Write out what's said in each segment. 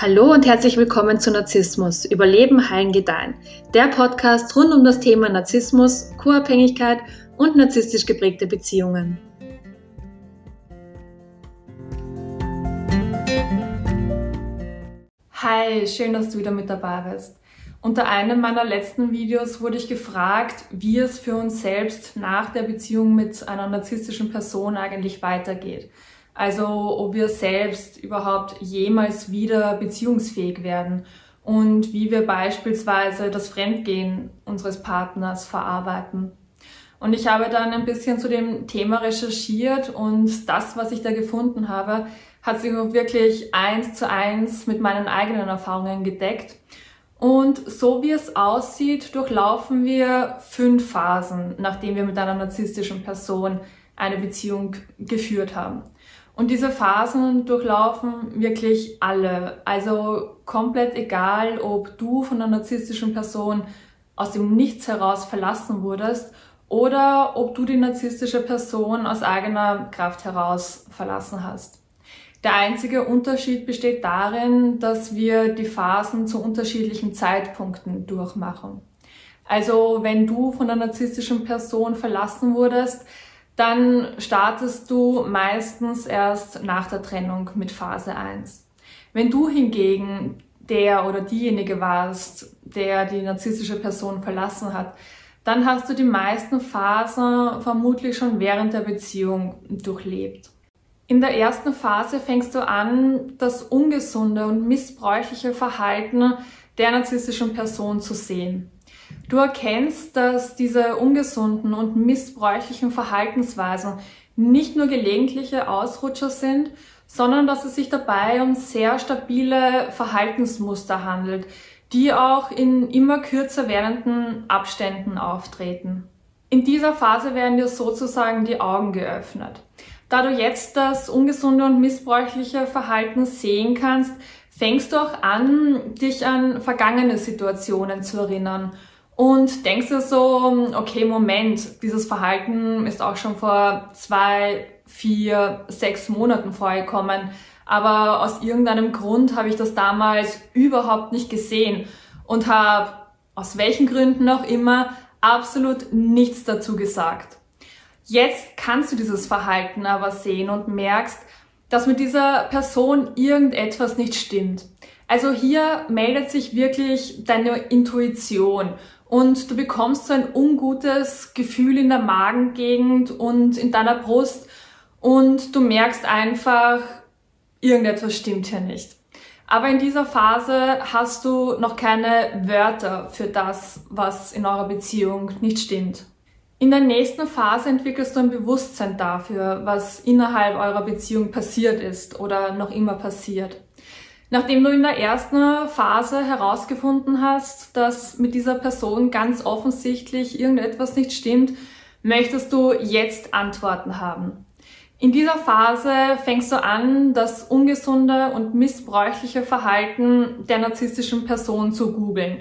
Hallo und herzlich willkommen zu Narzissmus, Überleben, Heilen, Gedeihen. Der Podcast rund um das Thema Narzissmus, Co-Abhängigkeit und narzisstisch geprägte Beziehungen. Hi, schön, dass du wieder mit dabei bist. Unter einem meiner letzten Videos wurde ich gefragt, wie es für uns selbst nach der Beziehung mit einer narzisstischen Person eigentlich weitergeht. Also ob wir selbst überhaupt jemals wieder beziehungsfähig werden und wie wir beispielsweise das Fremdgehen unseres Partners verarbeiten. Und ich habe dann ein bisschen zu dem Thema recherchiert und das, was ich da gefunden habe, hat sich auch wirklich eins zu eins mit meinen eigenen Erfahrungen gedeckt. Und so wie es aussieht, durchlaufen wir fünf Phasen, nachdem wir mit einer narzisstischen Person eine Beziehung geführt haben. Und diese Phasen durchlaufen wirklich alle. Also komplett egal, ob du von einer narzisstischen Person aus dem Nichts heraus verlassen wurdest oder ob du die narzisstische Person aus eigener Kraft heraus verlassen hast. Der einzige Unterschied besteht darin, dass wir die Phasen zu unterschiedlichen Zeitpunkten durchmachen. Also wenn du von einer narzisstischen Person verlassen wurdest, dann startest du meistens erst nach der Trennung mit Phase 1. Wenn du hingegen der oder diejenige warst, der die narzisstische Person verlassen hat, dann hast du die meisten Phasen vermutlich schon während der Beziehung durchlebt. In der ersten Phase fängst du an, das ungesunde und missbräuchliche Verhalten der narzisstischen Person zu sehen. Du erkennst, dass diese ungesunden und missbräuchlichen Verhaltensweisen nicht nur gelegentliche Ausrutscher sind, sondern dass es sich dabei um sehr stabile Verhaltensmuster handelt, die auch in immer kürzer werdenden Abständen auftreten. In dieser Phase werden dir sozusagen die Augen geöffnet. Da du jetzt das ungesunde und missbräuchliche Verhalten sehen kannst, fängst du auch an, dich an vergangene Situationen zu erinnern und denkst du so, okay, Moment, dieses Verhalten ist auch schon vor zwei, vier, sechs Monaten vorgekommen, aber aus irgendeinem Grund habe ich das damals überhaupt nicht gesehen und habe aus welchen Gründen auch immer absolut nichts dazu gesagt. Jetzt kannst du dieses Verhalten aber sehen und merkst, dass mit dieser Person irgendetwas nicht stimmt. Also hier meldet sich wirklich deine Intuition und du bekommst so ein ungutes Gefühl in der Magengegend und in deiner Brust und du merkst einfach, irgendetwas stimmt hier nicht. Aber in dieser Phase hast du noch keine Wörter für das, was in eurer Beziehung nicht stimmt. In der nächsten Phase entwickelst du ein Bewusstsein dafür, was innerhalb eurer Beziehung passiert ist oder noch immer passiert. Nachdem du in der ersten Phase herausgefunden hast, dass mit dieser Person ganz offensichtlich irgendetwas nicht stimmt, möchtest du jetzt Antworten haben. In dieser Phase fängst du an, das ungesunde und missbräuchliche Verhalten der narzisstischen Person zu googeln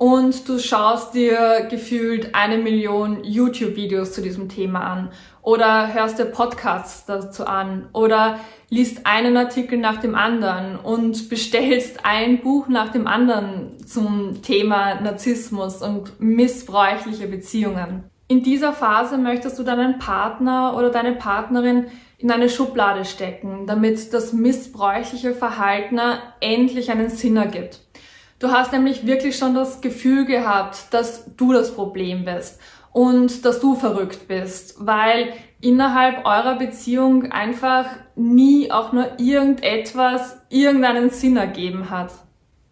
und du schaust dir gefühlt eine Million YouTube-Videos zu diesem Thema an oder hörst dir Podcasts dazu an oder liest einen Artikel nach dem anderen und bestellst ein Buch nach dem anderen zum Thema Narzissmus und missbräuchliche Beziehungen. In dieser Phase möchtest du deinen Partner oder deine Partnerin in eine Schublade stecken, damit das missbräuchliche Verhalten endlich einen Sinn ergibt. Du hast nämlich wirklich schon das Gefühl gehabt, dass du das Problem bist und dass du verrückt bist, weil innerhalb eurer Beziehung einfach nie auch nur irgendetwas irgendeinen Sinn ergeben hat.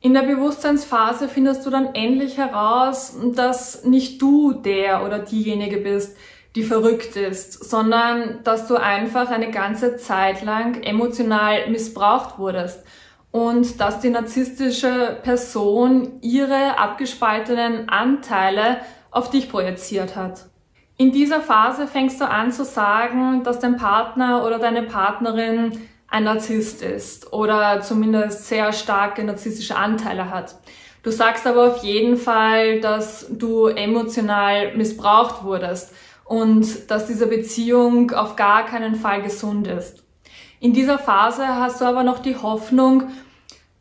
In der Bewusstseinsphase findest du dann endlich heraus, dass nicht du der oder diejenige bist, die verrückt ist, sondern dass du einfach eine ganze Zeit lang emotional missbraucht wurdest und dass die narzisstische Person ihre abgespaltenen Anteile auf dich projiziert hat. In dieser Phase fängst du an zu sagen, dass dein Partner oder deine Partnerin ein Narzisst ist oder zumindest sehr starke narzisstische Anteile hat. Du sagst aber auf jeden Fall, dass du emotional missbraucht wurdest und dass diese Beziehung auf gar keinen Fall gesund ist. In dieser Phase hast du aber noch die Hoffnung,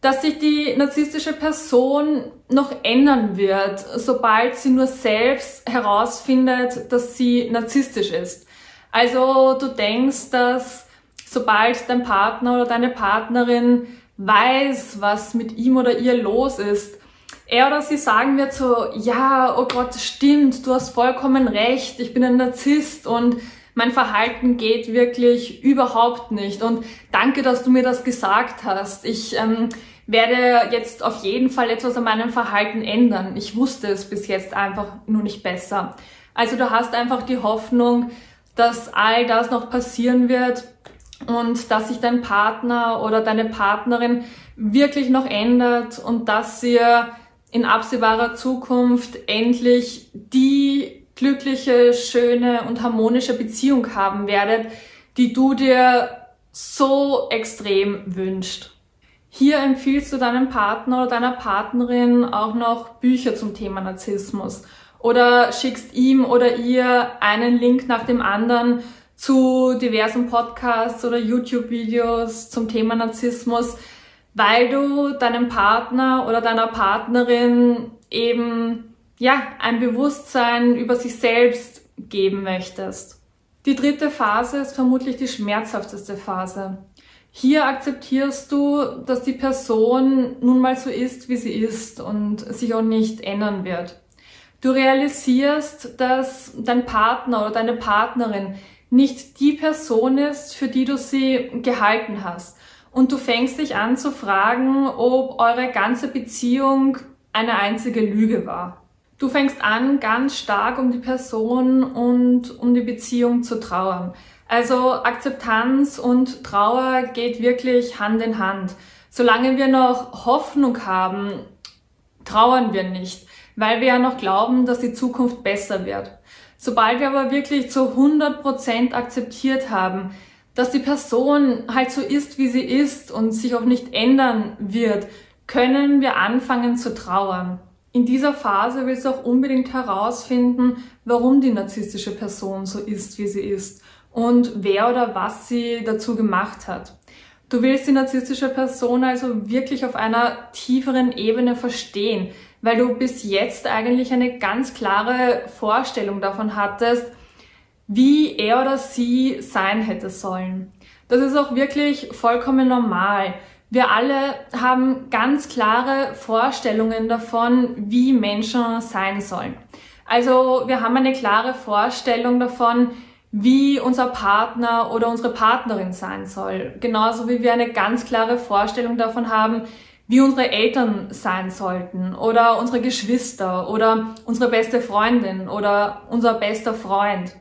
dass sich die narzisstische Person noch ändern wird, sobald sie nur selbst herausfindet, dass sie narzisstisch ist. Also du denkst, dass sobald dein Partner oder deine Partnerin weiß, was mit ihm oder ihr los ist, er oder sie sagen wird so, ja, oh Gott, stimmt, du hast vollkommen recht, ich bin ein Narzisst und mein Verhalten geht wirklich überhaupt nicht. Und danke, dass du mir das gesagt hast. Ich ähm, werde jetzt auf jeden Fall etwas an meinem Verhalten ändern. Ich wusste es bis jetzt einfach nur nicht besser. Also du hast einfach die Hoffnung, dass all das noch passieren wird und dass sich dein Partner oder deine Partnerin wirklich noch ändert und dass ihr in absehbarer Zukunft endlich die glückliche, schöne und harmonische Beziehung haben werdet, die du dir so extrem wünscht. Hier empfiehlst du deinem Partner oder deiner Partnerin auch noch Bücher zum Thema Narzissmus oder schickst ihm oder ihr einen Link nach dem anderen zu diversen Podcasts oder YouTube-Videos zum Thema Narzissmus, weil du deinem Partner oder deiner Partnerin eben ja, ein Bewusstsein über sich selbst geben möchtest. Die dritte Phase ist vermutlich die schmerzhafteste Phase. Hier akzeptierst du, dass die Person nun mal so ist, wie sie ist und sich auch nicht ändern wird. Du realisierst, dass dein Partner oder deine Partnerin nicht die Person ist, für die du sie gehalten hast. Und du fängst dich an zu fragen, ob eure ganze Beziehung eine einzige Lüge war. Du fängst an, ganz stark um die Person und um die Beziehung zu trauern. Also Akzeptanz und Trauer geht wirklich Hand in Hand. Solange wir noch Hoffnung haben, trauern wir nicht, weil wir ja noch glauben, dass die Zukunft besser wird. Sobald wir aber wirklich zu 100 Prozent akzeptiert haben, dass die Person halt so ist, wie sie ist und sich auch nicht ändern wird, können wir anfangen zu trauern. In dieser Phase willst du auch unbedingt herausfinden, warum die narzisstische Person so ist, wie sie ist und wer oder was sie dazu gemacht hat. Du willst die narzisstische Person also wirklich auf einer tieferen Ebene verstehen, weil du bis jetzt eigentlich eine ganz klare Vorstellung davon hattest, wie er oder sie sein hätte sollen. Das ist auch wirklich vollkommen normal. Wir alle haben ganz klare Vorstellungen davon, wie Menschen sein sollen. Also wir haben eine klare Vorstellung davon, wie unser Partner oder unsere Partnerin sein soll. Genauso wie wir eine ganz klare Vorstellung davon haben, wie unsere Eltern sein sollten oder unsere Geschwister oder unsere beste Freundin oder unser bester Freund.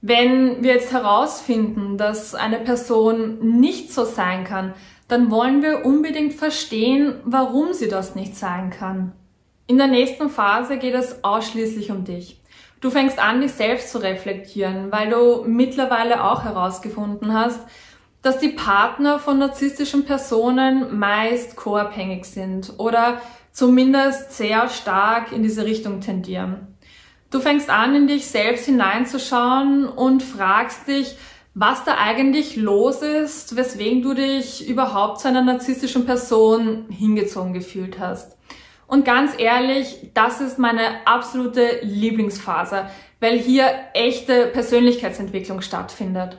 Wenn wir jetzt herausfinden, dass eine Person nicht so sein kann, dann wollen wir unbedingt verstehen, warum sie das nicht sein kann. In der nächsten Phase geht es ausschließlich um dich. Du fängst an, dich selbst zu reflektieren, weil du mittlerweile auch herausgefunden hast, dass die Partner von narzisstischen Personen meist co-abhängig sind oder zumindest sehr stark in diese Richtung tendieren. Du fängst an, in dich selbst hineinzuschauen und fragst dich, was da eigentlich los ist, weswegen du dich überhaupt zu einer narzisstischen Person hingezogen gefühlt hast. Und ganz ehrlich, das ist meine absolute Lieblingsphase, weil hier echte Persönlichkeitsentwicklung stattfindet.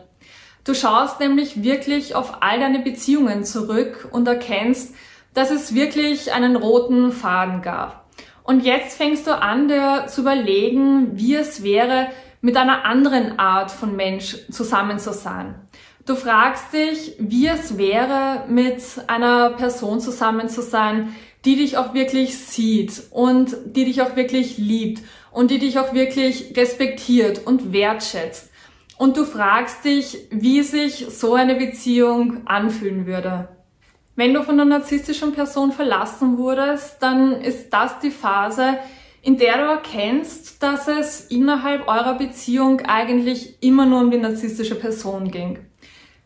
Du schaust nämlich wirklich auf all deine Beziehungen zurück und erkennst, dass es wirklich einen roten Faden gab. Und jetzt fängst du an, dir zu überlegen, wie es wäre, mit einer anderen Art von Mensch zusammen zu sein. Du fragst dich, wie es wäre, mit einer Person zusammen zu sein, die dich auch wirklich sieht und die dich auch wirklich liebt und die dich auch wirklich respektiert und wertschätzt. Und du fragst dich, wie sich so eine Beziehung anfühlen würde. Wenn du von einer narzisstischen Person verlassen wurdest, dann ist das die Phase, in der du erkennst, dass es innerhalb eurer Beziehung eigentlich immer nur um die narzisstische Person ging.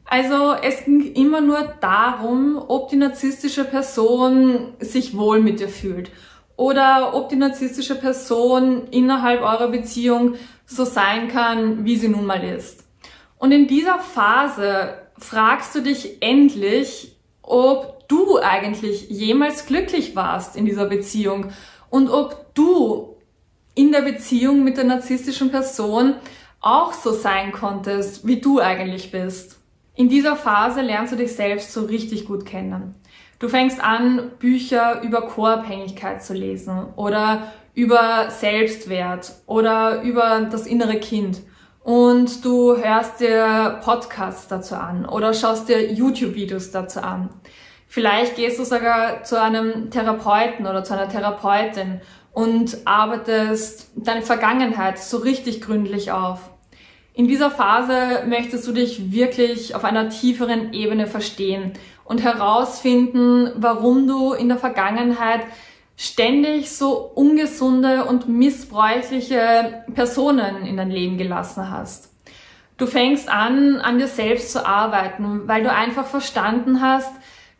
Also es ging immer nur darum, ob die narzisstische Person sich wohl mit dir fühlt oder ob die narzisstische Person innerhalb eurer Beziehung so sein kann, wie sie nun mal ist. Und in dieser Phase fragst du dich endlich, ob du eigentlich jemals glücklich warst in dieser Beziehung und ob du in der Beziehung mit der narzisstischen Person auch so sein konntest, wie du eigentlich bist. In dieser Phase lernst du dich selbst so richtig gut kennen. Du fängst an, Bücher über Co-Abhängigkeit zu lesen oder über Selbstwert oder über das innere Kind. Und du hörst dir Podcasts dazu an oder schaust dir YouTube-Videos dazu an. Vielleicht gehst du sogar zu einem Therapeuten oder zu einer Therapeutin und arbeitest deine Vergangenheit so richtig gründlich auf. In dieser Phase möchtest du dich wirklich auf einer tieferen Ebene verstehen und herausfinden, warum du in der Vergangenheit ständig so ungesunde und missbräuchliche Personen in dein Leben gelassen hast. Du fängst an, an dir selbst zu arbeiten, weil du einfach verstanden hast,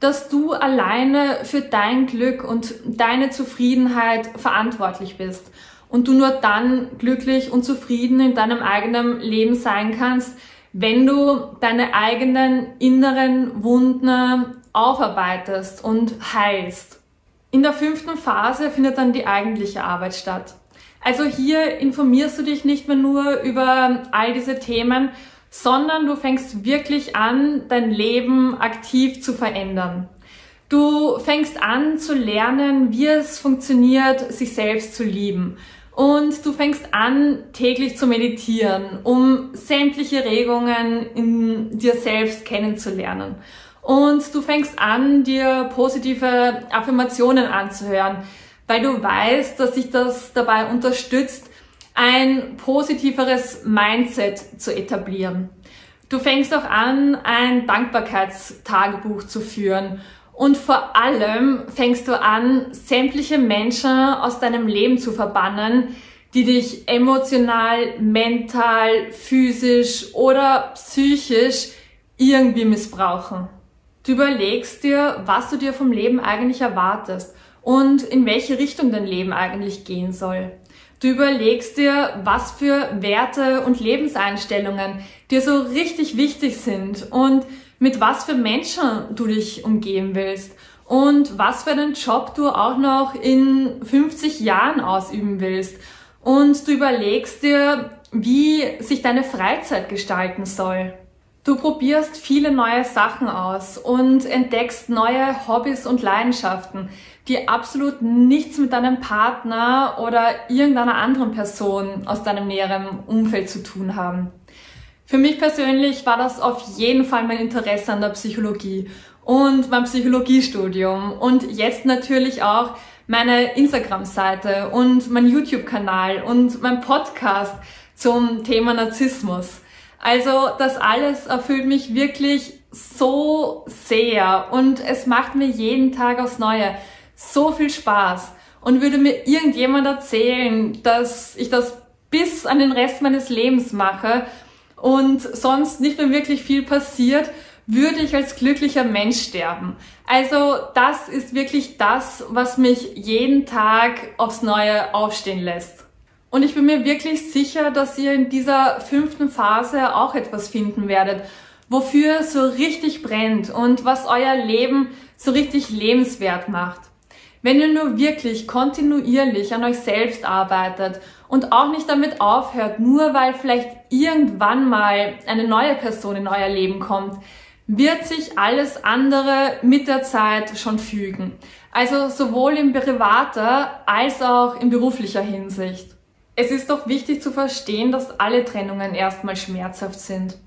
dass du alleine für dein Glück und deine Zufriedenheit verantwortlich bist und du nur dann glücklich und zufrieden in deinem eigenen Leben sein kannst, wenn du deine eigenen inneren Wunden aufarbeitest und heilst. In der fünften Phase findet dann die eigentliche Arbeit statt. Also hier informierst du dich nicht mehr nur über all diese Themen, sondern du fängst wirklich an, dein Leben aktiv zu verändern. Du fängst an zu lernen, wie es funktioniert, sich selbst zu lieben. Und du fängst an, täglich zu meditieren, um sämtliche Regungen in dir selbst kennenzulernen. Und du fängst an, dir positive Affirmationen anzuhören, weil du weißt, dass sich das dabei unterstützt, ein positiveres Mindset zu etablieren. Du fängst auch an, ein Dankbarkeitstagebuch zu führen und vor allem fängst du an, sämtliche Menschen aus deinem Leben zu verbannen, die dich emotional, mental, physisch oder psychisch irgendwie missbrauchen. Du überlegst dir, was du dir vom Leben eigentlich erwartest und in welche Richtung dein Leben eigentlich gehen soll. Du überlegst dir, was für Werte und Lebenseinstellungen dir so richtig wichtig sind und mit was für Menschen du dich umgeben willst und was für einen Job du auch noch in 50 Jahren ausüben willst. Und du überlegst dir, wie sich deine Freizeit gestalten soll. Du probierst viele neue Sachen aus und entdeckst neue Hobbys und Leidenschaften, die absolut nichts mit deinem Partner oder irgendeiner anderen Person aus deinem näheren Umfeld zu tun haben. Für mich persönlich war das auf jeden Fall mein Interesse an der Psychologie und mein Psychologiestudium und jetzt natürlich auch meine Instagram-Seite und mein YouTube-Kanal und mein Podcast zum Thema Narzissmus. Also das alles erfüllt mich wirklich so sehr und es macht mir jeden Tag aufs Neue so viel Spaß. Und würde mir irgendjemand erzählen, dass ich das bis an den Rest meines Lebens mache und sonst nicht mehr wirklich viel passiert, würde ich als glücklicher Mensch sterben. Also das ist wirklich das, was mich jeden Tag aufs Neue aufstehen lässt. Und ich bin mir wirklich sicher, dass ihr in dieser fünften Phase auch etwas finden werdet, wofür so richtig brennt und was euer Leben so richtig lebenswert macht. Wenn ihr nur wirklich kontinuierlich an euch selbst arbeitet und auch nicht damit aufhört, nur weil vielleicht irgendwann mal eine neue Person in euer Leben kommt, wird sich alles andere mit der Zeit schon fügen. Also sowohl in privater als auch in beruflicher Hinsicht. Es ist doch wichtig zu verstehen, dass alle Trennungen erstmal schmerzhaft sind.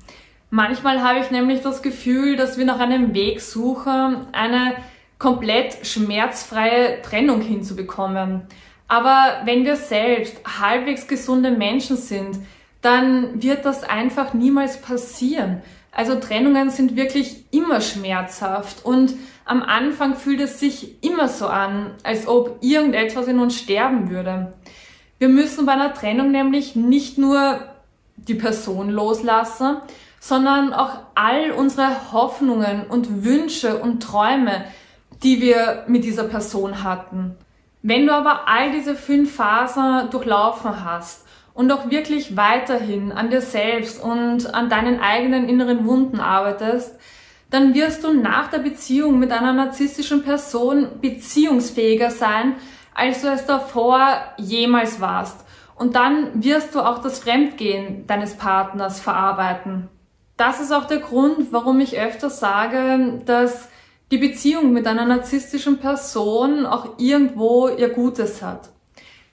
Manchmal habe ich nämlich das Gefühl, dass wir nach einem Weg suchen, eine komplett schmerzfreie Trennung hinzubekommen. Aber wenn wir selbst halbwegs gesunde Menschen sind, dann wird das einfach niemals passieren. Also Trennungen sind wirklich immer schmerzhaft und am Anfang fühlt es sich immer so an, als ob irgendetwas in uns sterben würde. Wir müssen bei einer Trennung nämlich nicht nur die Person loslassen, sondern auch all unsere Hoffnungen und Wünsche und Träume, die wir mit dieser Person hatten. Wenn du aber all diese fünf Phasen durchlaufen hast und auch wirklich weiterhin an dir selbst und an deinen eigenen inneren Wunden arbeitest, dann wirst du nach der Beziehung mit einer narzisstischen Person beziehungsfähiger sein, als du es davor jemals warst. Und dann wirst du auch das Fremdgehen deines Partners verarbeiten. Das ist auch der Grund, warum ich öfter sage, dass die Beziehung mit einer narzisstischen Person auch irgendwo ihr Gutes hat.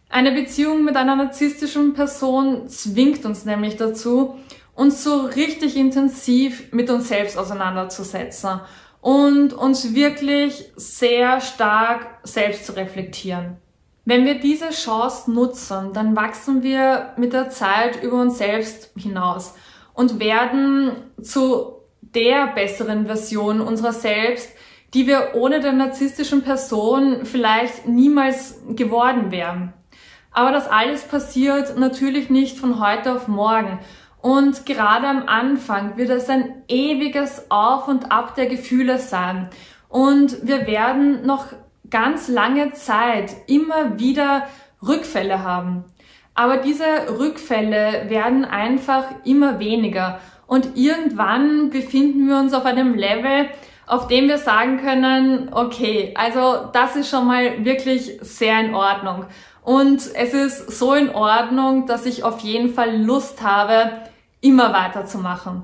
Eine Beziehung mit einer narzisstischen Person zwingt uns nämlich dazu, uns so richtig intensiv mit uns selbst auseinanderzusetzen und uns wirklich sehr stark selbst zu reflektieren. Wenn wir diese Chance nutzen, dann wachsen wir mit der Zeit über uns selbst hinaus und werden zu der besseren Version unserer selbst, die wir ohne der narzisstischen Person vielleicht niemals geworden wären. Aber das alles passiert natürlich nicht von heute auf morgen. Und gerade am Anfang wird es ein ewiges Auf und Ab der Gefühle sein. Und wir werden noch ganz lange Zeit immer wieder Rückfälle haben. Aber diese Rückfälle werden einfach immer weniger. Und irgendwann befinden wir uns auf einem Level, auf dem wir sagen können, okay, also das ist schon mal wirklich sehr in Ordnung. Und es ist so in Ordnung, dass ich auf jeden Fall Lust habe, immer weiterzumachen.